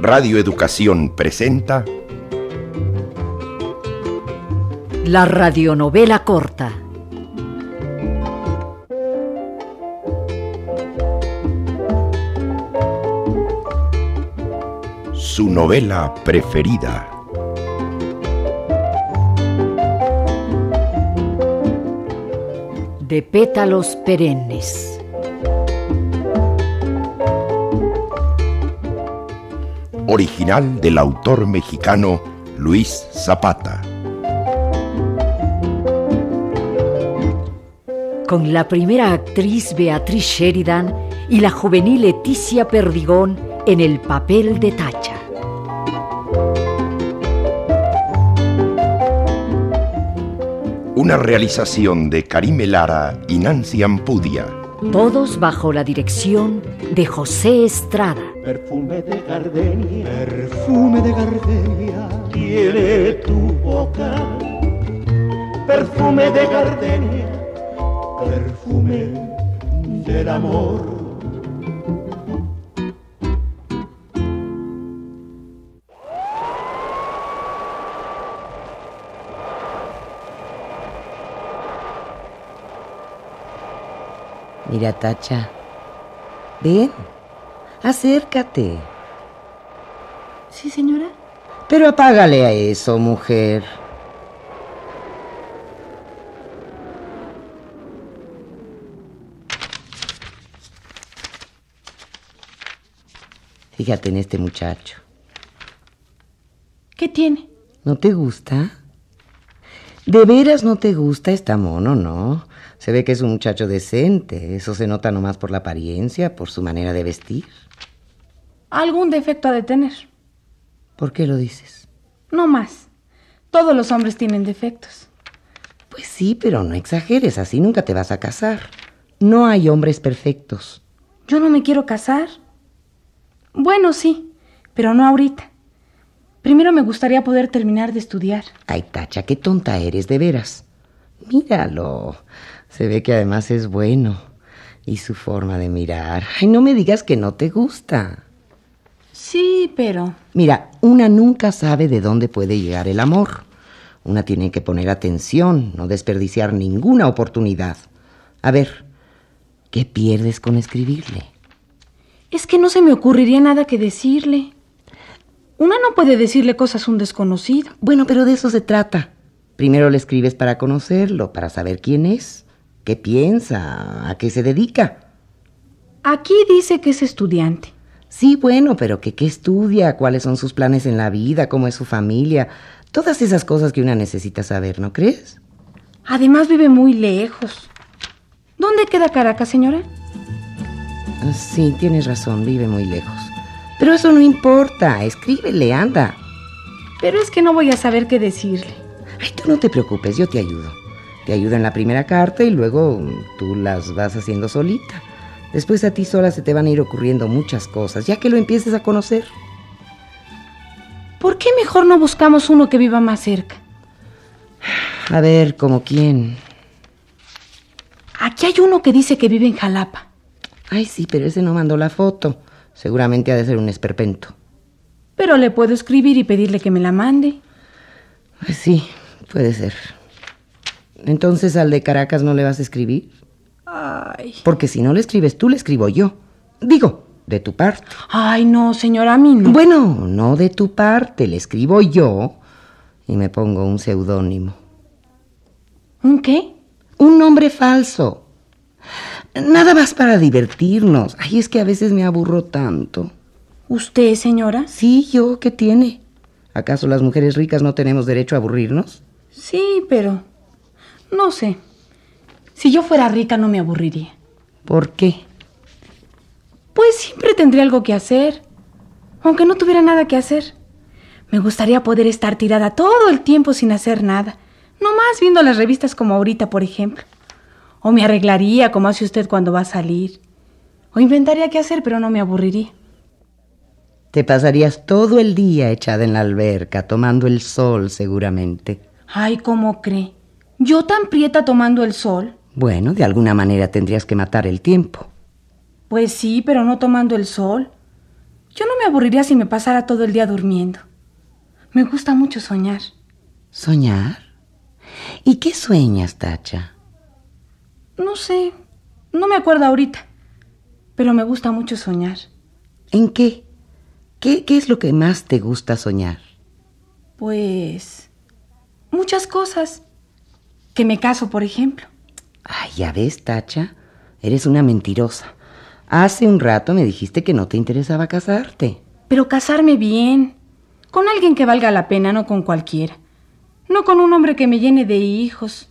Radio Educación presenta La radionovela corta. Su novela preferida. De pétalos perennes. Original del autor mexicano Luis Zapata. Con la primera actriz Beatriz Sheridan y la juvenil Leticia Perdigón en el papel de Tacha. Una realización de Karime Lara y Nancy Ampudia. Todos bajo la dirección de José Estrada. Perfume de gardenia, perfume de gardenia, tiene tu boca. Perfume de gardenia, perfume del amor. Mira, Tacha. Ven, acércate. Sí, señora. Pero apágale a eso, mujer. Fíjate en este muchacho. ¿Qué tiene? ¿No te gusta? ¿De veras no te gusta? Está mono, ¿no? Se ve que es un muchacho decente. Eso se nota nomás por la apariencia, por su manera de vestir. Algún defecto ha de tener. ¿Por qué lo dices? No más. Todos los hombres tienen defectos. Pues sí, pero no exageres, así nunca te vas a casar. No hay hombres perfectos. Yo no me quiero casar. Bueno, sí, pero no ahorita. Primero me gustaría poder terminar de estudiar. Ay, Tacha, qué tonta eres, de veras. Míralo. Se ve que además es bueno. Y su forma de mirar. Ay, no me digas que no te gusta. Sí, pero... Mira, una nunca sabe de dónde puede llegar el amor. Una tiene que poner atención, no desperdiciar ninguna oportunidad. A ver, ¿qué pierdes con escribirle? Es que no se me ocurriría nada que decirle. Una no puede decirle cosas a un desconocido. Bueno, pero de eso se trata. Primero le escribes para conocerlo, para saber quién es, qué piensa, a qué se dedica. Aquí dice que es estudiante. Sí, bueno, pero que qué estudia, cuáles son sus planes en la vida, cómo es su familia, todas esas cosas que una necesita saber, ¿no crees? Además vive muy lejos. ¿Dónde queda Caracas, señora? Sí, tienes razón, vive muy lejos. Pero eso no importa, escríbele, anda. Pero es que no voy a saber qué decirle. Ay, tú no te preocupes, yo te ayudo. Te ayudo en la primera carta y luego tú las vas haciendo solita. Después a ti sola se te van a ir ocurriendo muchas cosas, ya que lo empieces a conocer. ¿Por qué mejor no buscamos uno que viva más cerca? A ver, ¿como quién? Aquí hay uno que dice que vive en Jalapa. Ay, sí, pero ese no mandó la foto. Seguramente ha de ser un esperpento. Pero le puedo escribir y pedirle que me la mande. Pues sí, puede ser. Entonces al de Caracas no le vas a escribir. Ay. Porque si no le escribes tú, le escribo yo. Digo, de tu parte. Ay, no, señora, a mí no. Bueno, no de tu parte, le escribo yo y me pongo un seudónimo. ¿Un qué? Un nombre falso. Nada más para divertirnos. Ay, es que a veces me aburro tanto. ¿Usted, señora? Sí, yo, ¿qué tiene? ¿Acaso las mujeres ricas no tenemos derecho a aburrirnos? Sí, pero... No sé. Si yo fuera rica no me aburriría. ¿Por qué? Pues siempre tendría algo que hacer. Aunque no tuviera nada que hacer. Me gustaría poder estar tirada todo el tiempo sin hacer nada. No más viendo las revistas como ahorita, por ejemplo. O me arreglaría como hace usted cuando va a salir. O inventaría qué hacer, pero no me aburriría. Te pasarías todo el día echada en la alberca, tomando el sol, seguramente. Ay, ¿cómo cree? ¿Yo tan prieta tomando el sol? Bueno, de alguna manera tendrías que matar el tiempo. Pues sí, pero no tomando el sol. Yo no me aburriría si me pasara todo el día durmiendo. Me gusta mucho soñar. ¿Soñar? ¿Y qué sueñas, Tacha? No sé, no me acuerdo ahorita, pero me gusta mucho soñar. ¿En qué? ¿Qué, qué es lo que más te gusta soñar? Pues... muchas cosas. Que me caso, por ejemplo. Ay, ya ves, Tacha, eres una mentirosa. Hace un rato me dijiste que no te interesaba casarte. Pero casarme bien, con alguien que valga la pena, no con cualquiera. No con un hombre que me llene de hijos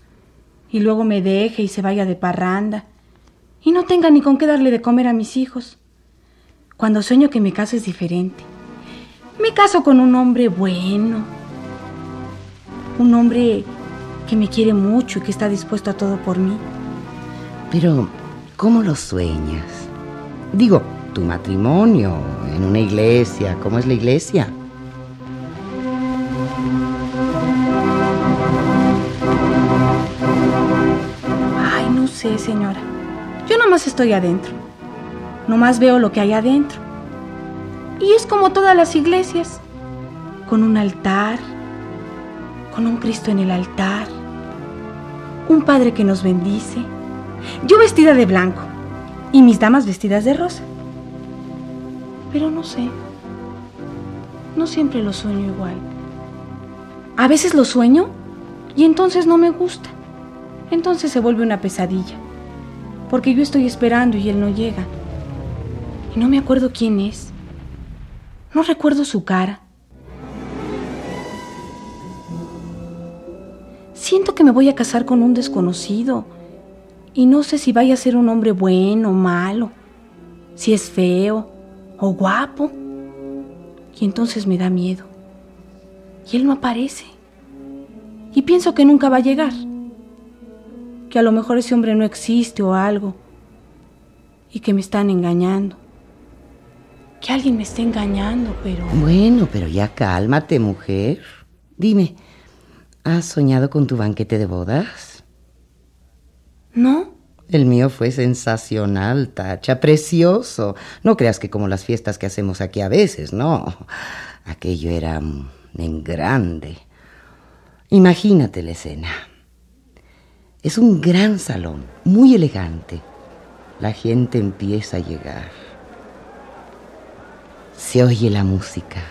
y luego me deje y se vaya de parranda y no tenga ni con qué darle de comer a mis hijos. Cuando sueño que me caso es diferente. Me caso con un hombre bueno, un hombre que me quiere mucho y que está dispuesto a todo por mí. Pero, ¿cómo lo sueñas? Digo, tu matrimonio en una iglesia, ¿cómo es la iglesia? Ay, no sé, señora. Yo nomás estoy adentro. Nomás veo lo que hay adentro. Y es como todas las iglesias, con un altar, con un Cristo en el altar, un Padre que nos bendice, yo vestida de blanco y mis damas vestidas de rosa. Pero no sé, no siempre lo sueño igual. A veces lo sueño y entonces no me gusta. Entonces se vuelve una pesadilla, porque yo estoy esperando y él no llega. Y no me acuerdo quién es. No recuerdo su cara. Siento que me voy a casar con un desconocido y no sé si vaya a ser un hombre bueno o malo, si es feo o guapo. Y entonces me da miedo. Y él no aparece. Y pienso que nunca va a llegar. Que a lo mejor ese hombre no existe o algo. Y que me están engañando. Que alguien me está engañando, pero... Bueno, pero ya cálmate, mujer. Dime, ¿has soñado con tu banquete de bodas? ¿No? El mío fue sensacional, Tacha, precioso. No creas que como las fiestas que hacemos aquí a veces, no. Aquello era en grande. Imagínate la escena. Es un gran salón, muy elegante. La gente empieza a llegar. Se oye la música.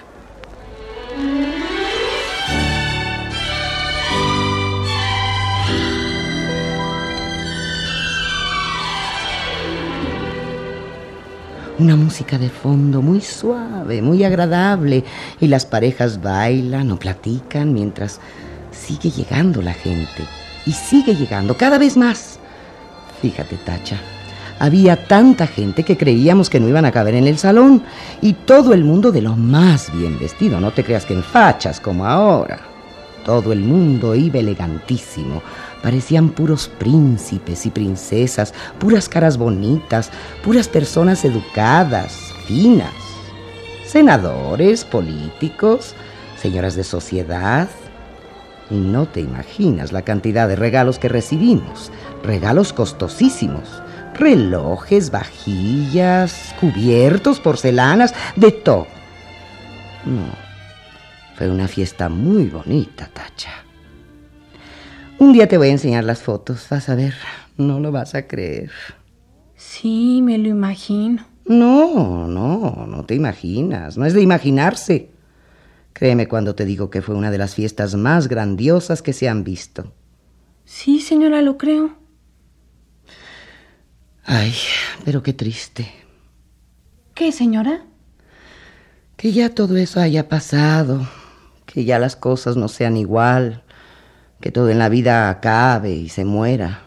Una música de fondo muy suave, muy agradable, y las parejas bailan o platican mientras sigue llegando la gente. Y sigue llegando cada vez más. Fíjate, Tacha, había tanta gente que creíamos que no iban a caber en el salón y todo el mundo de lo más bien vestido, no te creas que en fachas como ahora. Todo el mundo iba elegantísimo. Parecían puros príncipes y princesas, puras caras bonitas, puras personas educadas, finas. Senadores, políticos, señoras de sociedad. Y no te imaginas la cantidad de regalos que recibimos. Regalos costosísimos. Relojes, vajillas, cubiertos, porcelanas, de todo. No, fue una fiesta muy bonita, Tacha. Un día te voy a enseñar las fotos, vas a ver, no lo vas a creer. Sí, me lo imagino. No, no, no te imaginas, no es de imaginarse. Créeme cuando te digo que fue una de las fiestas más grandiosas que se han visto. Sí, señora, lo creo. Ay, pero qué triste. ¿Qué, señora? Que ya todo eso haya pasado, que ya las cosas no sean igual, que todo en la vida acabe y se muera.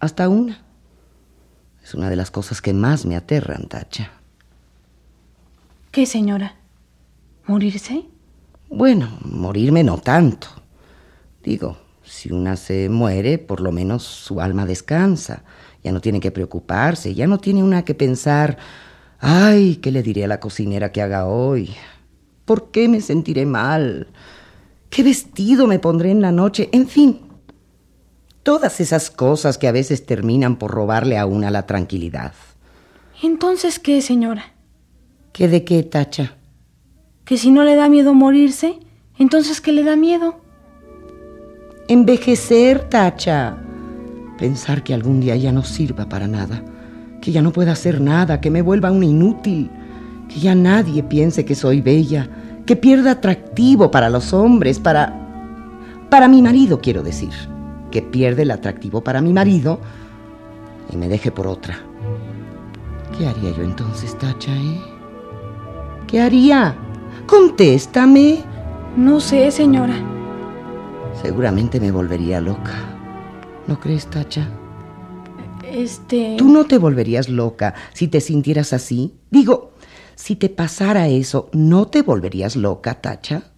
Hasta una. Es una de las cosas que más me aterran, Tacha. ¿Qué, señora? ¿Morirse? Bueno, morirme no tanto. Digo, si una se muere, por lo menos su alma descansa. Ya no tiene que preocuparse, ya no tiene una que pensar, ay, ¿qué le diré a la cocinera que haga hoy? ¿Por qué me sentiré mal? ¿Qué vestido me pondré en la noche? En fin, todas esas cosas que a veces terminan por robarle a una la tranquilidad. Entonces, ¿qué, señora? ¿Qué de qué, Tacha? Que si no le da miedo morirse, entonces ¿qué le da miedo? Envejecer, Tacha. Pensar que algún día ya no sirva para nada, que ya no pueda hacer nada, que me vuelva un inútil, que ya nadie piense que soy bella, que pierda atractivo para los hombres, para... para mi marido, quiero decir, que pierde el atractivo para mi marido y me deje por otra. ¿Qué haría yo entonces, Tacha, eh? ¿Qué haría? Contéstame. No sé, señora. Seguramente me volvería loca. ¿No crees, Tacha? Este... ¿Tú no te volverías loca si te sintieras así? Digo, si te pasara eso, ¿no te volverías loca, Tacha?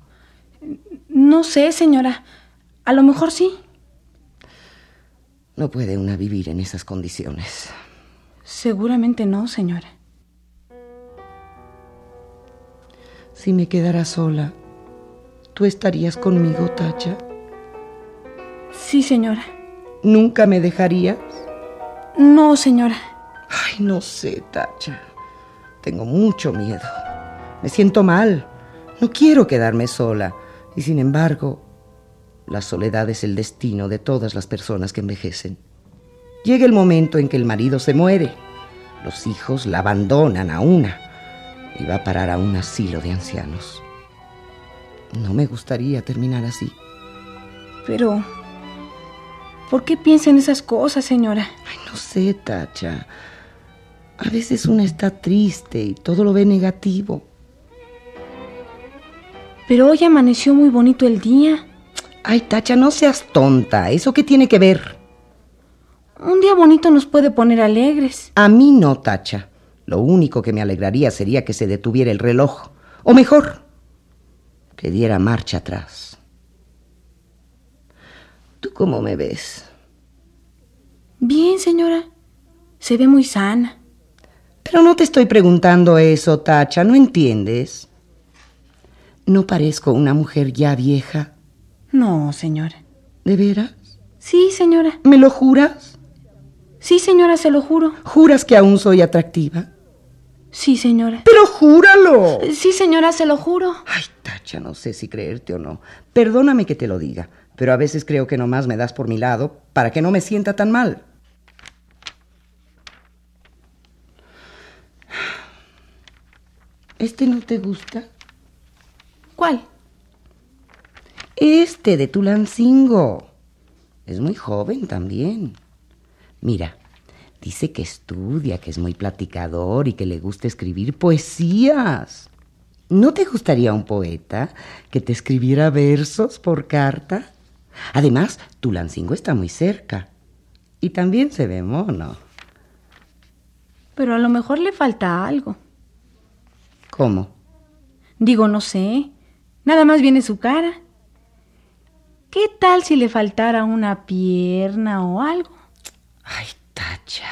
No sé, señora. A lo mejor sí. No puede una vivir en esas condiciones. Seguramente no, señora. Si me quedara sola, ¿tú estarías conmigo, Tacha? Sí, señora. ¿Nunca me dejarías? No, señora. Ay, no sé, Tacha. Tengo mucho miedo. Me siento mal. No quiero quedarme sola. Y sin embargo, la soledad es el destino de todas las personas que envejecen. Llega el momento en que el marido se muere. Los hijos la abandonan a una y va a parar a un asilo de ancianos. No me gustaría terminar así. Pero... ¿Por qué piensa en esas cosas, señora? Ay, no sé, Tacha. A veces una está triste y todo lo ve negativo. Pero hoy amaneció muy bonito el día. Ay, Tacha, no seas tonta. ¿Eso qué tiene que ver? Un día bonito nos puede poner alegres. A mí no, Tacha. Lo único que me alegraría sería que se detuviera el reloj. O mejor, que diera marcha atrás. ¿Tú cómo me ves? Bien, señora. Se ve muy sana. Pero no te estoy preguntando eso, Tacha, ¿no entiendes? ¿No parezco una mujer ya vieja? No, señora. ¿De veras? Sí, señora. ¿Me lo juras? Sí, señora, se lo juro. ¿Juras que aún soy atractiva? Sí, señora. Pero júralo. Sí, señora, se lo juro. Ay, Tacha, no sé si creerte o no. Perdóname que te lo diga, pero a veces creo que nomás me das por mi lado para que no me sienta tan mal. ¿Este no te gusta? ¿Cuál? Este de Tulancingo. Es muy joven también. Mira, dice que estudia, que es muy platicador y que le gusta escribir poesías. ¿No te gustaría un poeta que te escribiera versos por carta? Además, Tulancingo está muy cerca. Y también se ve mono. Pero a lo mejor le falta algo. ¿Cómo? Digo, no sé. Nada más viene su cara. ¿Qué tal si le faltara una pierna o algo? Ay, Tacha.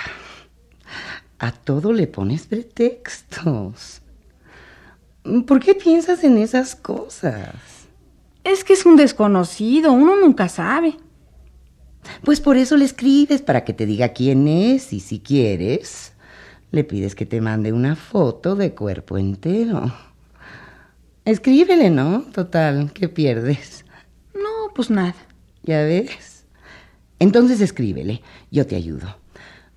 A todo le pones pretextos. ¿Por qué piensas en esas cosas? Es que es un desconocido, uno nunca sabe. Pues por eso le escribes, para que te diga quién es y si quieres, le pides que te mande una foto de cuerpo entero. Escríbele, ¿no? Total, ¿qué pierdes? No, pues nada. ¿Ya ves? Entonces escríbele, yo te ayudo.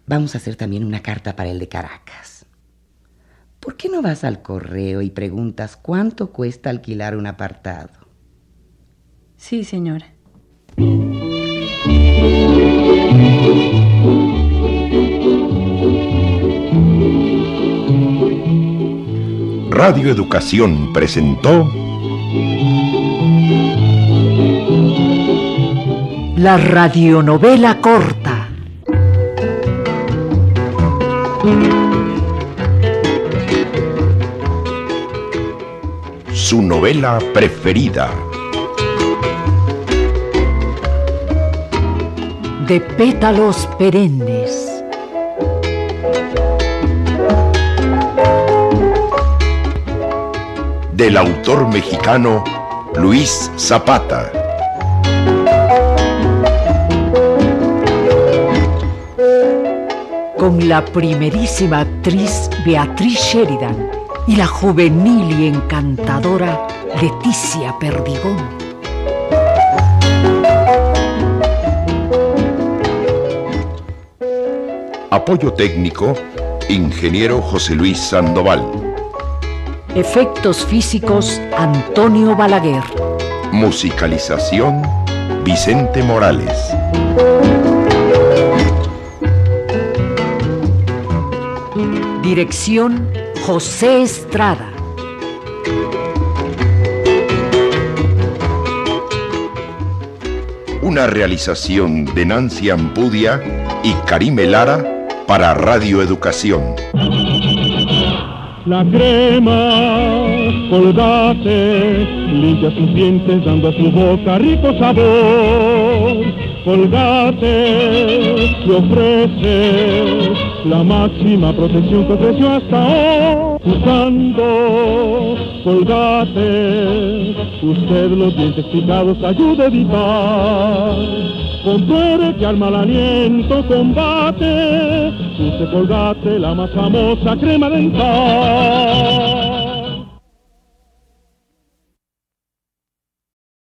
Vamos a hacer también una carta para el de Caracas. ¿Por qué no vas al correo y preguntas cuánto cuesta alquilar un apartado? Sí, señora. Radio Educación presentó La radionovela corta. su novela preferida. De pétalos perennes. Del autor mexicano Luis Zapata. con la primerísima actriz Beatriz Sheridan y la juvenil y encantadora Leticia Perdigón. Apoyo técnico, ingeniero José Luis Sandoval. Efectos físicos, Antonio Balaguer. Musicalización, Vicente Morales. Dirección, José Estrada. Una realización de Nancy Ampudia y Karime Lara para Radio Educación. La crema, colgate, limpia sus dientes dando a su boca rico sabor. Colgate le ofrece la máxima protección que ofreció hasta hoy. Usando Colgate, usted los dientes picados ayuda a evitar. Compruebe que al mal aliento combate, use Colgate la más famosa crema dental.